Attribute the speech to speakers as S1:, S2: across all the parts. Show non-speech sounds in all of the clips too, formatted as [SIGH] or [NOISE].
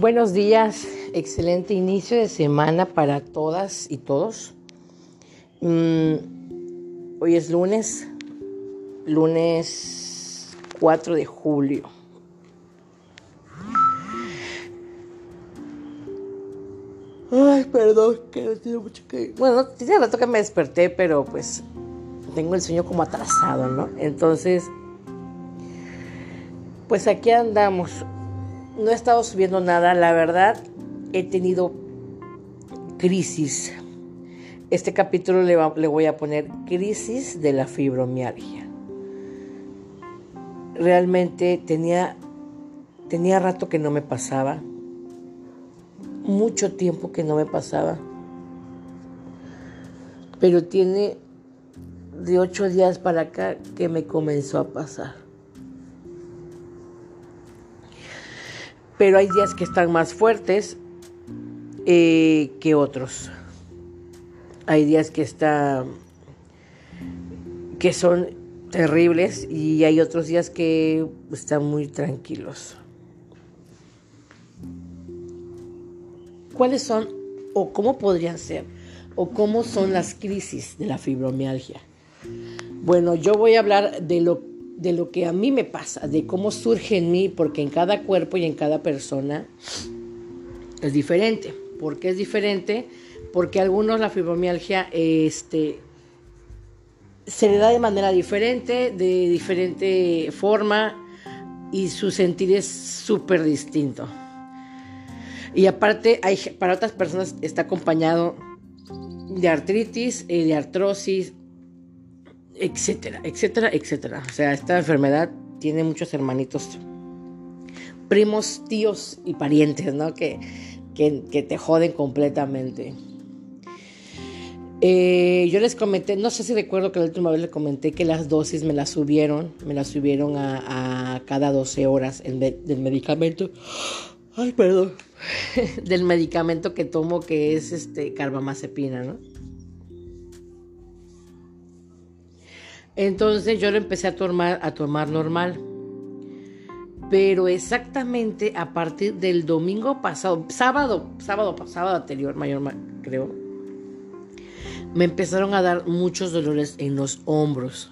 S1: Buenos días, excelente inicio de semana para todas y todos. Mm, hoy es lunes, lunes 4 de julio. Ay, perdón, que no tiene mucho que... Bueno, tiene rato que me desperté, pero pues tengo el sueño como atrasado, ¿no? Entonces, pues aquí andamos. No he estado subiendo nada, la verdad, he tenido crisis. Este capítulo le, voy a poner crisis de la fibromialgia. Realmente tenía, tenía rato que no me pasaba mucho tiempo que no me pasaba. Pero tiene de ocho días para acá que me comenzó a pasar. Pero hay días que están más fuertes eh, que otros. Hay días que que son terribles y hay otros días que están muy tranquilos. ¿Cuáles son o cómo podrían ser o cómo son las crisis de la fibromialgia? Bueno, yo voy a hablar de lo, de lo que a mí me pasa, de cómo surge en mí, porque en cada cuerpo y en cada persona es diferente. ¿Por qué es diferente? Porque a algunos la fibromialgia este, se le da de manera diferente, de diferente forma, y su sentir es súper distinto. Y aparte, hay, para otras personas está acompañado de artritis, eh, de artrosis, etcétera, etcétera, etcétera. O sea, esta enfermedad tiene muchos hermanitos, primos, tíos y parientes, ¿no? Que, que, te joden completamente. Eh, yo les comenté, no sé si recuerdo que la última vez les comenté que las dosis me las subieron, me las subieron a, cada 12 horas del medicamento. Ay, perdón. [LAUGHS] del medicamento que tomo que es este carbamazepina, ¿no? Entonces yo lo empecé a tomar, a tomar normal. Pero exactamente a partir del domingo pasado, sábado, sábado, sábado anterior, mayor, creo, me empezaron a dar muchos dolores en los hombros.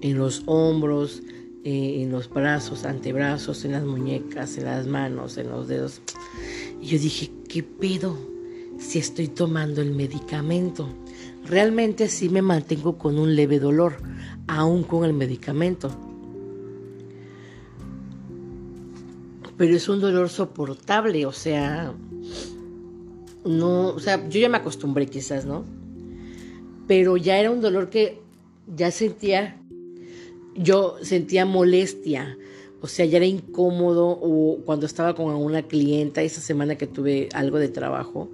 S1: En los hombros, eh, en los brazos, antebrazos, en las muñecas, en las manos, en los dedos. Y yo dije, ¿qué pedo si estoy tomando el medicamento? Realmente sí me mantengo con un leve dolor, aún con el medicamento. Pero es un dolor soportable, o sea, no, o sea, yo ya me acostumbré quizás, ¿no? Pero ya era un dolor que ya sentía yo sentía molestia, o sea, ya era incómodo o cuando estaba con una clienta esa semana que tuve algo de trabajo.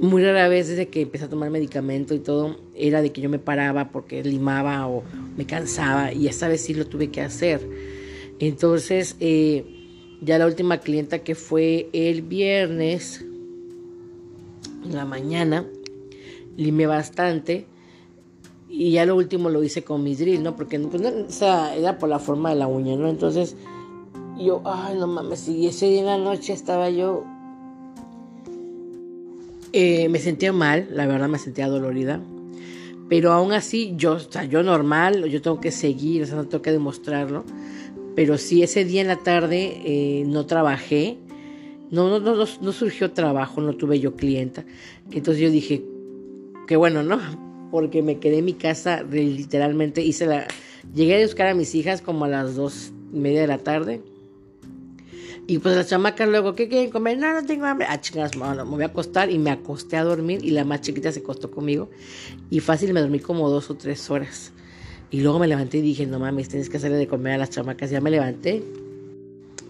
S1: Muy rara vez desde que empecé a tomar medicamento y todo, era de que yo me paraba porque limaba o me cansaba y esta vez sí lo tuve que hacer. Entonces, eh, ya la última clienta que fue el viernes, en la mañana, limé bastante y ya lo último lo hice con mi drill, ¿no? Porque pues, o sea, era por la forma de la uña, ¿no? Entonces yo, ay, no mames, y ese día en la noche estaba yo... Eh, me sentía mal, la verdad me sentía dolorida. Pero aún así, yo, o sea, yo normal, yo tengo que seguir, o sea, no tengo que demostrarlo. Pero sí, ese día en la tarde eh, no trabajé. No, no, no, no, surgió trabajo, no tuve yo clienta. Entonces yo dije, qué bueno, ¿no? [LAUGHS] porque me quedé en mi casa literalmente hice la llegué a buscar a mis hijas como a las dos y media de la tarde y pues las chamacas luego ¿qué quieren comer? no no tengo hambre ah chingas me voy a acostar y me acosté a dormir y la más chiquita se acostó conmigo y fácil me dormí como dos o tres horas y luego me levanté y dije no mames tienes que hacerle de comer a las chamacas ya me levanté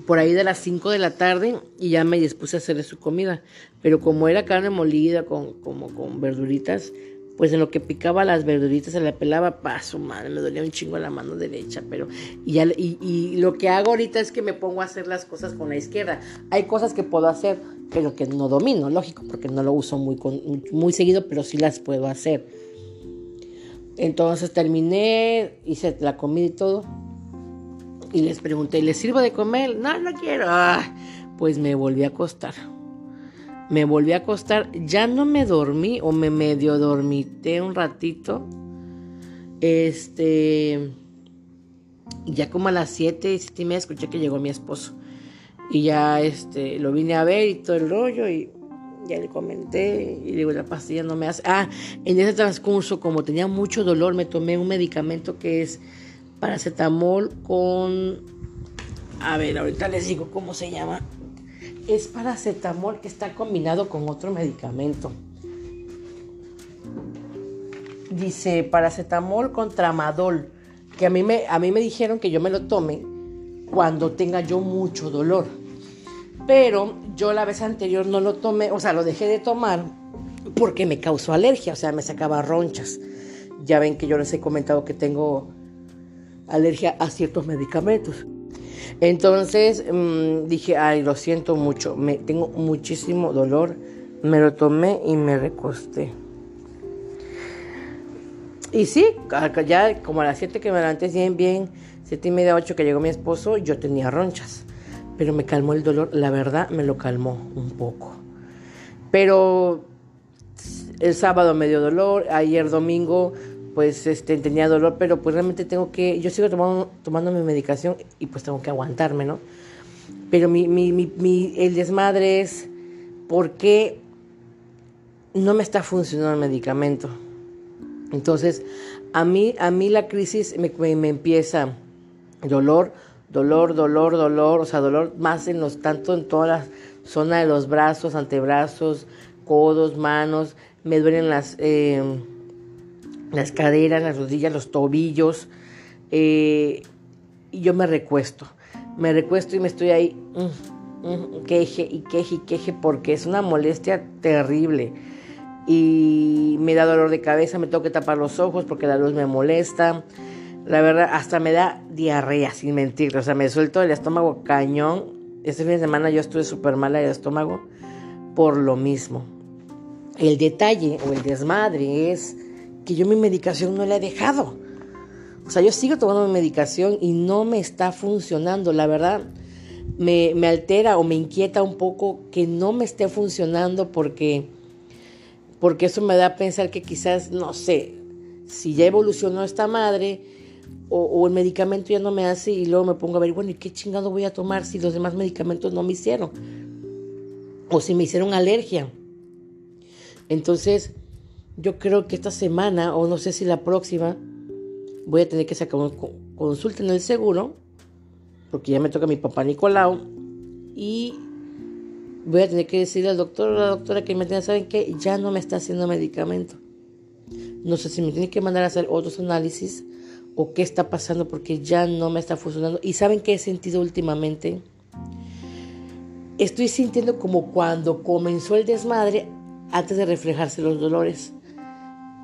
S1: por ahí de las 5 de la tarde y ya me dispuse a hacerle su comida. Pero como era carne molida con, como con verduritas, pues en lo que picaba las verduritas se la pelaba, paso, madre, me dolía un chingo la mano derecha, pero y, y, lo que hago ahorita es que me pongo a hacer las cosas con la izquierda. Hay cosas que puedo hacer, pero que no domino, lógico, porque no lo uso muy, muy seguido, pero sí las puedo hacer. Entonces terminé, hice la comida y todo. Y les pregunté, ¿les sirvo de comer? No, no quiero. pues me volví a acostar. Me volví a acostar, ya no me dormí o me medio dormité un ratito. Este, ya como a las 7, 7 y media escuché que llegó mi esposo. Y ya este, lo vine a ver y todo el rollo y ya le comenté y digo, la pastilla no me hace. Ah, en ese transcurso, como tenía mucho dolor, me tomé un medicamento que es paracetamol con... A ver, ahorita les digo cómo se llama. Es paracetamol que está combinado con otro medicamento. Dice paracetamol con tramadol, que a mí me, a mí me dijeron que yo me lo tome cuando tenga yo mucho dolor. Pero yo la vez anterior no lo tomé, o sea, lo dejé de tomar porque me causó alergia, o sea, me sacaba ronchas. Ya ven que yo les he comentado que tengo alergia a ciertos medicamentos. Entonces mm, dije, ay, lo siento mucho, me, tengo muchísimo dolor. Me lo tomé y me recosté. Y sí, ya como a las 7 que me levanté bien, bien, 7 y media, 8 que llegó mi esposo, yo tenía ronchas. Pero me calmó el dolor, la verdad me lo calmó un poco. Pero el sábado me dio dolor, ayer domingo pues este, tenía dolor, pero pues realmente tengo que, yo sigo tomando, tomando mi medicación y pues tengo que aguantarme, ¿no? Pero mi, mi, mi, el desmadre es por qué no me está funcionando el medicamento. Entonces, a mí, a mí la crisis me, me, empieza dolor, dolor, dolor, dolor, o sea, dolor más en los, tanto en toda la zona de los brazos, antebrazos, codos, manos, me duelen las... Eh, las caderas, las rodillas, los tobillos. Eh, y yo me recuesto. Me recuesto y me estoy ahí, mm, mm, queje y queje y queje, porque es una molestia terrible. Y me da dolor de cabeza, me tengo que tapar los ojos porque la luz me molesta. La verdad, hasta me da diarrea, sin mentir. O sea, me suelto el estómago cañón. Este fin de semana yo estuve súper mala de estómago por lo mismo. El detalle o el desmadre es que yo mi medicación no la he dejado. O sea, yo sigo tomando mi medicación y no me está funcionando. La verdad, me, altera o me inquieta un poco que no me esté funcionando porque, porque eso me da a pensar que quizás, no sé, si ya evolucionó esta madre o, o, el medicamento ya no me hace y luego me pongo a ver, bueno, ¿y qué chingado voy a tomar si los demás medicamentos no me hicieron? O si me hicieron alergia. Entonces, yo creo que esta semana, o no sé si la próxima, voy a tener que sacar una consulta en el seguro, porque ya me toca mi papá Nicolau, y voy a tener que decirle al doctor o a la doctora que me tenga, ¿saben qué? Ya no me está haciendo medicamento. No sé si me tiene que mandar a hacer otros análisis o qué está pasando porque ya no me está funcionando. ¿Y saben qué he sentido últimamente? Estoy sintiendo como cuando comenzó el desmadre antes de reflejarse los dolores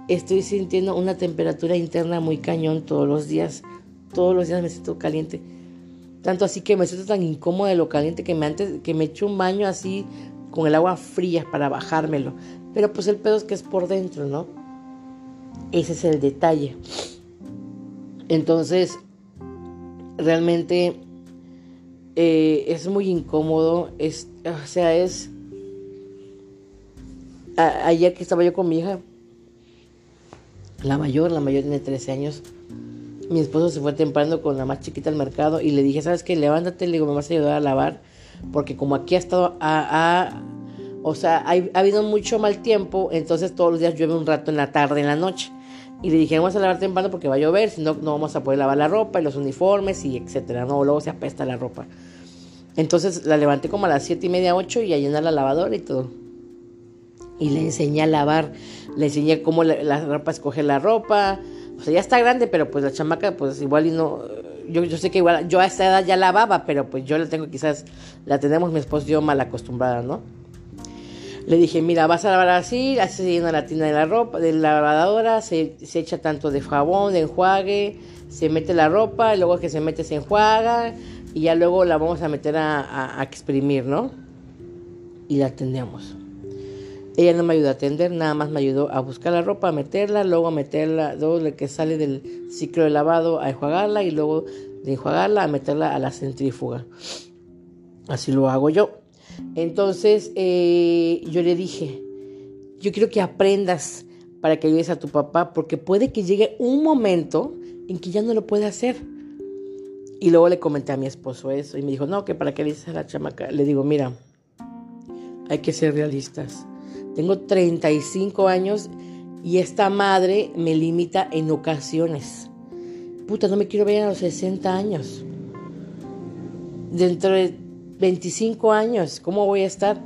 S1: estoy sintiendo una temperatura interna muy cañón todos los días. Todos los días me siento caliente. Tanto así que me siento tan incómodo de lo caliente que me antes que me echo un baño así con el agua fría para bajármelo. Pero pues el pedo es que es por dentro, ¿no? Ese es el detalle. Entonces, realmente eh, es muy incómodo. Es, o sea, es... ayer que estaba yo con mi hija, la mayor, la mayor tiene 13 años. Mi esposo se fue temprano con la más chiquita al mercado y le dije, ¿sabes qué? Levántate, le digo, me vas a ayudar a lavar. Porque como aquí ha estado, a, o sea, ha, habido mucho mal tiempo, entonces todos los días llueve un rato en la tarde, en la noche. Y le dije, vamos a lavar temprano porque va a llover, si no, no vamos a poder lavar la ropa y los uniformes y etcétera, ¿no? Luego se apesta la ropa. Entonces la levanté como a las 7 y media, 8 y a llenar la lavadora y todo. Y le enseñé a lavar le enseñé cómo la, ropa escoge la ropa. O sea, ya está grande, pero pues la chamaca, pues igual y no. Yo, yo sé que igual, yo a esta edad ya lavaba, pero pues yo la tengo quizás, la tenemos mi esposo y yo mal acostumbrada, ¿no? Le dije, mira, vas a lavar así, así se llena la tina de la ropa, de la lavadora, se, se echa tanto de jabón, de enjuague, se mete la ropa, y luego que se mete se enjuaga, y ya luego la vamos a meter a, a exprimir, ¿no? Y la atendemos. Ella no me ayudó a atender, nada más me ayudó a buscar la ropa, a meterla, luego a meterla, luego de que sale del ciclo de lavado a enjuagarla y luego de enjuagarla a meterla a la centrífuga. Así lo hago yo. Entonces eh, yo le dije, yo quiero que aprendas para que ayudes a tu papá, porque puede que llegue un momento en que ya no lo puede hacer. Y luego le comenté a mi esposo eso y me dijo, no, que para qué dices a la chamaca. Le digo, mira, hay que ser realistas. Tengo 35 años y esta madre me limita en ocasiones. Puta, no me quiero ver a los 60 años. Dentro de 25 años, ¿cómo voy a estar?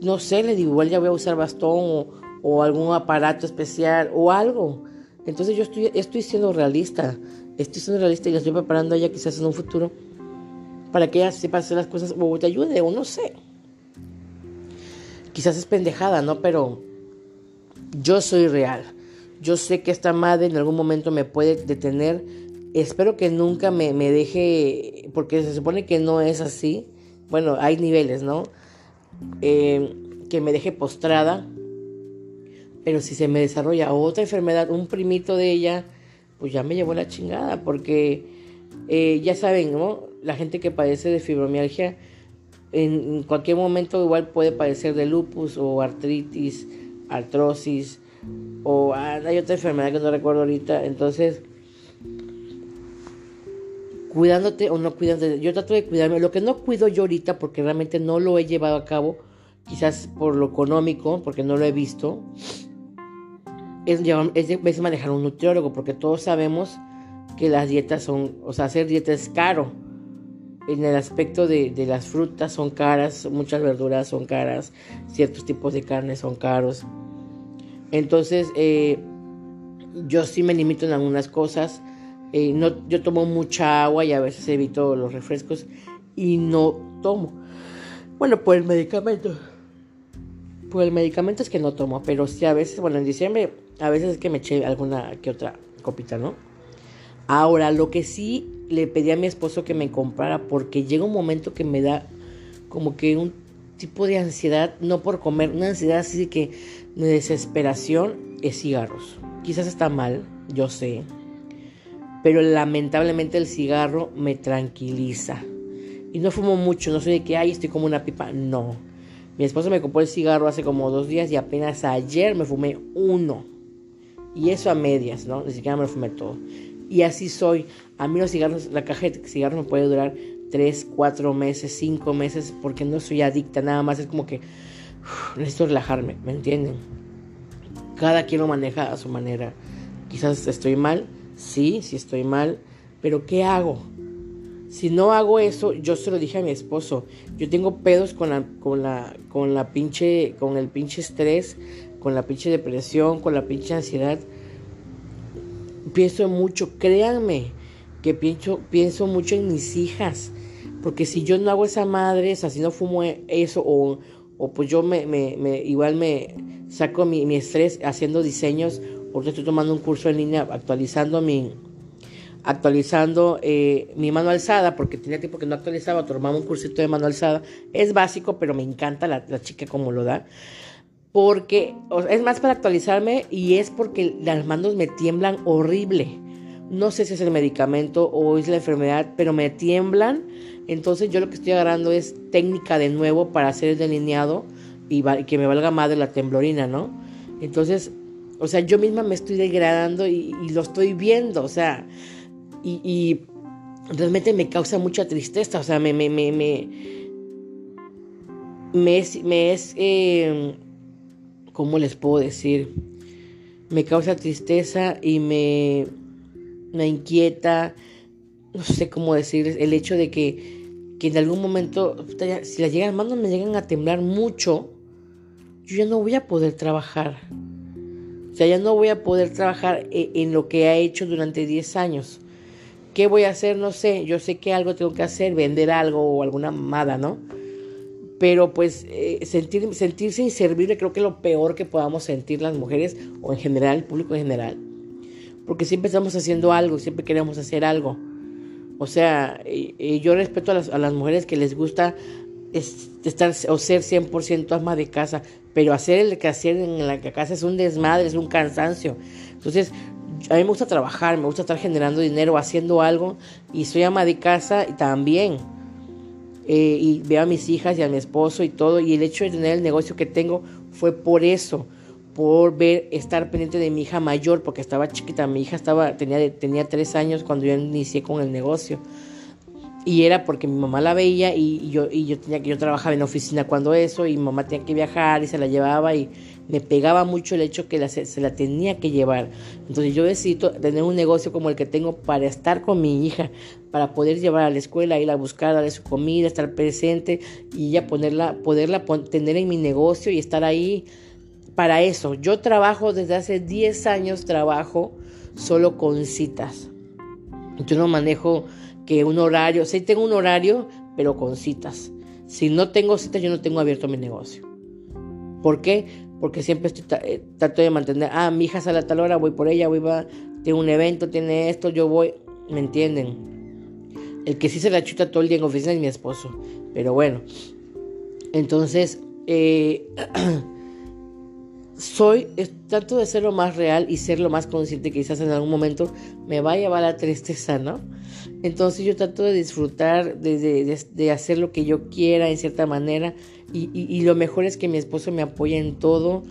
S1: No sé, le digo, igual ya voy a usar bastón o, algún aparato especial o algo. Entonces yo estoy, estoy siendo realista. Estoy siendo realista y la estoy preparando a ella quizás en un futuro para que ella sepa hacer las cosas o te ayude o no sé. Quizás es pendejada, ¿no? Pero yo soy real. Yo sé que esta madre en algún momento me puede detener. Espero que nunca me, deje, porque se supone que no es así. Bueno, hay niveles, ¿no? Eh, que me deje postrada. Pero si se me desarrolla otra enfermedad, un primito de ella, pues ya me llevó la chingada. Porque eh, ya saben, ¿no? La gente que padece de fibromialgia en cualquier momento igual puede padecer de lupus o artritis, artrosis o ah, hay otra enfermedad que no recuerdo ahorita. Entonces, cuidándote o no cuidándote, yo trato de cuidarme. Lo que no cuido yo ahorita porque realmente no lo he llevado a cabo, quizás por lo económico, porque no lo he visto, es, es, manejar un nutriólogo porque todos sabemos que las dietas son, o sea, hacer dieta es caro en el aspecto de, las frutas son caras, muchas verduras son caras, ciertos tipos de carne son caros. Entonces, eh, yo sí me limito en algunas cosas. Eh, no, yo tomo mucha agua y a veces evito los refrescos y no tomo. Bueno, por el medicamento. Por el medicamento es que no tomo, pero sí a veces, bueno, en diciembre a veces es que me eché alguna que otra copita, ¿no? Ahora, lo que sí le pedí a mi esposo que me comprara porque llega un momento que me da como que un tipo de ansiedad, no por comer, una ansiedad así de que de desesperación es cigarros. Quizás está mal, yo sé, pero lamentablemente el cigarro me tranquiliza. Y no fumo mucho, no soy de que, ay, estoy como una pipa, no. Mi esposo me compró el cigarro hace como dos días y apenas ayer me fumé uno. Y eso a medias, ¿no? Ni siquiera me lo fumé todo. Y así soy. A mí los cigarros, la caja de cigarros me puede durar 3, 4 meses, 5 meses, porque no soy adicta, nada más es como que necesito relajarme, ¿me entienden? Cada quien lo maneja a su manera. Quizás estoy mal, sí, sí estoy mal, pero ¿qué hago? Si no hago eso, yo se lo dije a mi esposo. Yo tengo pedos con la, con la, con la pinche, con el pinche estrés, con la pinche depresión, con la pinche ansiedad pienso mucho, créanme que pienso, pienso mucho en mis hijas, porque si yo no hago esa madre, o sea, si no fumo eso, o, o pues yo me, me, me, igual me saco mi, mi estrés haciendo diseños, porque estoy tomando un curso en línea actualizando mi actualizando eh, mi mano alzada, porque tenía tiempo que no actualizaba, tomaba un cursito de mano alzada. Es básico, pero me encanta la, la chica como lo da porque es más para actualizarme y es porque las manos me tiemblan horrible. No sé si es el medicamento o es la enfermedad, pero me tiemblan. Entonces yo lo que estoy agarrando es técnica de nuevo para hacer el delineado y que me valga de la temblorina, ¿no? Entonces, o sea, yo misma me estoy degradando y, lo estoy viendo, o sea, y, realmente me causa mucha tristeza, o sea, me, me, me, me, me es, me es eh, ¿cómo les puedo decir? Me causa tristeza y me, me inquieta, no sé cómo decir, el hecho de que, que en algún momento, si las llegan manos me llegan a temblar mucho, yo ya no voy a poder trabajar. O sea, ya no voy a poder trabajar e, en lo que he hecho durante 10 años. ¿Qué voy a hacer? No sé. Yo sé que algo tengo que hacer, vender algo o alguna mamada, ¿no? Pero pues eh, sentir, sentirse inservible creo que es lo peor que podamos sentir las mujeres o en general, el público en general. Porque siempre estamos haciendo algo, siempre queremos hacer algo. O sea, yo respeto a las, mujeres que les gusta estar o ser 100% alma de casa, pero hacer el que hacer en la casa es un desmadre, es un cansancio. Entonces, a mí me gusta trabajar, me gusta estar generando dinero, haciendo algo, y soy ama de casa también eh, y veo a mis hijas y a mi esposo y todo. Y el hecho de tener el negocio que tengo fue por eso, por ver, estar pendiente de mi hija mayor, porque estaba chiquita. Mi hija estaba, tenía, tenía tres años cuando yo inicié con el negocio. Y era porque mi mamá la veía y, yo, y yo tenía que yo trabajaba en oficina cuando eso y mamá tenía que viajar y se la llevaba y me pegaba mucho el hecho que se la tenía que llevar. Entonces yo decidí tener un negocio como el que tengo para estar con mi hija, para poder llevar a la escuela, ir a buscar, darle su comida, estar presente y ya ponerla, poderla tener en mi negocio y estar ahí para eso. Yo trabajo desde hace 10 años, trabajo solo con citas. Yo no manejo que un horario, sí tengo un horario, pero con citas. Si no tengo citas, yo no tengo abierto mi negocio. ¿Por qué? Porque siempre estoy, eh, trato de mantener, ah, mi hija sale a tal hora, voy por ella, voy va, tiene un evento, tiene esto, yo voy, ¿me entienden? El que sí se la chuta todo el día en oficina es mi esposo. Pero bueno, entonces, eh, [CLEARS THROAT] soy, trato de ser lo más real y ser lo más consciente que quizás en algún momento me va a llevar la tristeza, ¿no? Entonces yo trato de disfrutar, de, hacer lo que yo quiera en cierta manera y, lo mejor es que mi esposo me apoya en todo,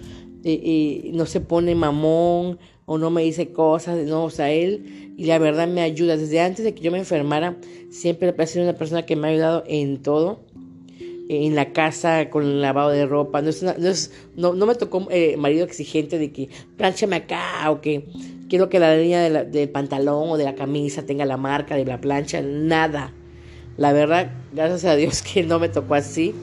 S1: eh, no se pone mamón o no me dice cosas, no, o sea, él y la verdad me ayuda. Desde antes de que yo me enfermara, siempre ha sido una persona que me ha ayudado en todo en la casa con el lavado de ropa. No, es no, no, me tocó eh, marido exigente de que planchame acá o que quiero que la línea del pantalón o de la camisa tenga la marca de la plancha. Nada. La verdad, gracias a Dios [LAUGHS] que no me tocó así.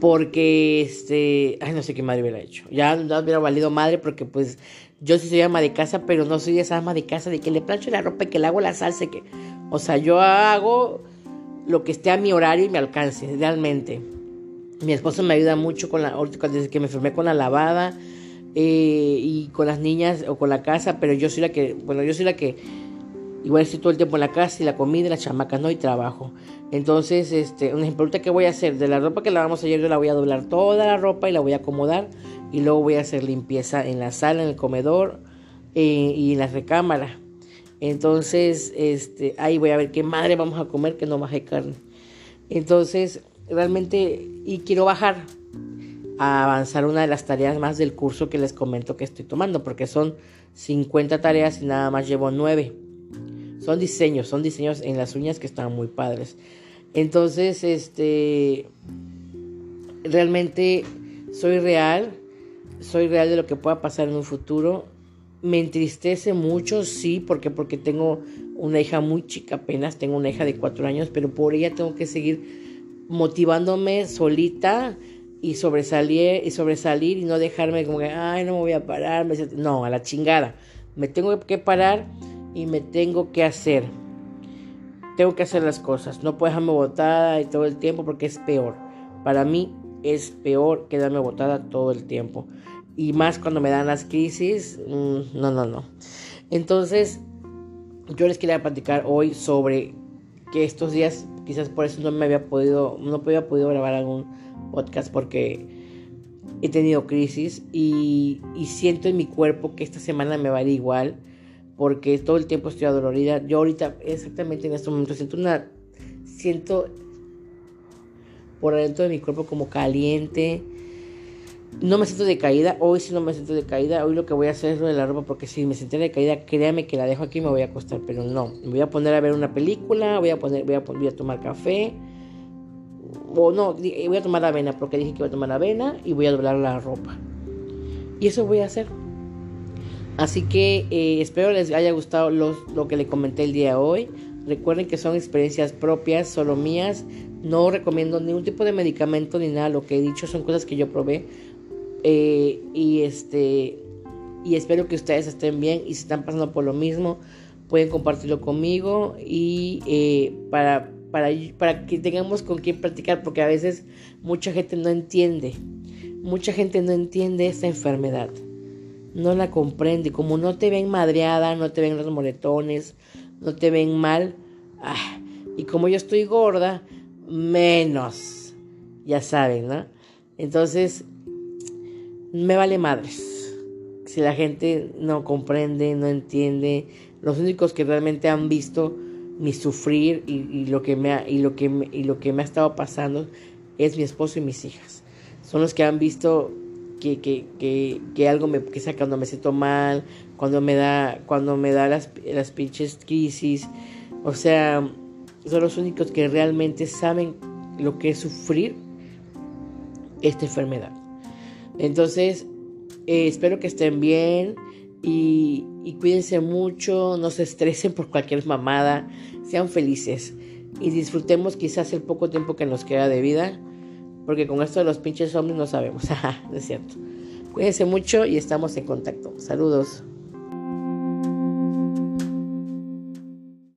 S1: Porque, este, ay, no sé qué madre hubiera hecho. Ya no hubiera valido madre porque, pues, yo sí soy ama de casa, pero no soy esa ama de casa de que le plancho la ropa y que le hago la salsa. Que, o sea, yo hago lo que esté a mi horario y me alcance, realmente. Mi esposo me ayuda mucho con la, desde que me enfermé con la lavada eh, y con las niñas o con la casa, pero yo soy la que, bueno, yo soy la que igual estoy todo el tiempo en la casa y la comida las chamacas, no, y trabajo. Entonces, este, un ejemplo, ¿qué voy a hacer? De la ropa que lavamos ayer, yo la voy a doblar toda la ropa y la voy a acomodar y luego voy a hacer limpieza en la sala, en el comedor eh, y en la recámara. Entonces, este, ahí voy a ver qué madre vamos a comer que no baje carne. Entonces, realmente, y quiero bajar a avanzar una de las tareas más del curso que les comento que estoy tomando, porque son 50 tareas y nada más llevo 9. Son diseños, son diseños en las uñas que están muy padres. Entonces, este, realmente soy real, soy real de lo que pueda pasar en un futuro me entristece mucho, sí, porque porque tengo una hija muy chica apenas, tengo una hija de cuatro años, pero por ella tengo que seguir motivándome solita y sobresalir y sobresalir y no dejarme como que, ay, no me voy a parar, no, a la chingada. Me tengo que parar y me tengo que hacer. Tengo que hacer las cosas, no puedo dejarme botada todo el tiempo porque es peor. Para mí es peor quedarme botada todo el tiempo y más cuando me dan las crisis, mm, no, no, no. Entonces, yo les quería platicar hoy sobre que estos días, quizás por eso no me había podido, no había podido grabar algún podcast porque he tenido crisis y, y siento en mi cuerpo que esta semana me va a ir igual porque todo el tiempo estoy adolorida. Yo ahorita, exactamente en este momento, siento una, siento por adentro de mi cuerpo como caliente no me siento de caída, hoy sí no me siento de caída, hoy lo que voy a hacer es lo de la ropa porque si me senté de caída, créame que la dejo aquí y me voy a acostar, pero no, me voy a poner a ver una película, voy a poner, voy a, voy a tomar café, o no, voy a tomar avena porque dije que voy a tomar avena y voy a doblar la ropa. Y eso voy a hacer. Así que eh, espero les haya gustado lo que le comenté el día de hoy. Recuerden que son experiencias propias, solo mías. No recomiendo ningún tipo de medicamento ni nada. Lo que he dicho son cosas que yo probé eh, y este y espero que ustedes estén bien y si están pasando por lo mismo pueden compartirlo conmigo y eh, para, para, para que tengamos con quién practicar porque a veces mucha gente no entiende mucha gente no entiende esta enfermedad no la comprende como no te ven madreada no te ven los moretones no te ven mal ah, y como yo estoy gorda menos ya saben no entonces me vale madres. Si la gente no comprende, no entiende, los únicos que realmente han visto mi sufrir y, lo que me ha, y lo que y lo que me ha estado pasando es mi esposo y mis hijas. Son los que han visto que, que, que, que algo me que sea cuando me siento mal, cuando me da, cuando me da las, las pinches crisis. O sea, son los únicos que realmente saben lo que es sufrir esta enfermedad. Entonces, eh, espero que estén bien y, y cuídense mucho, no se estresen por cualquier mamada, sean felices y disfrutemos quizás el poco tiempo que nos queda de vida, porque con esto de los pinches zombies no sabemos, [LAUGHS] es cierto. Cuídense mucho y estamos en contacto. Saludos.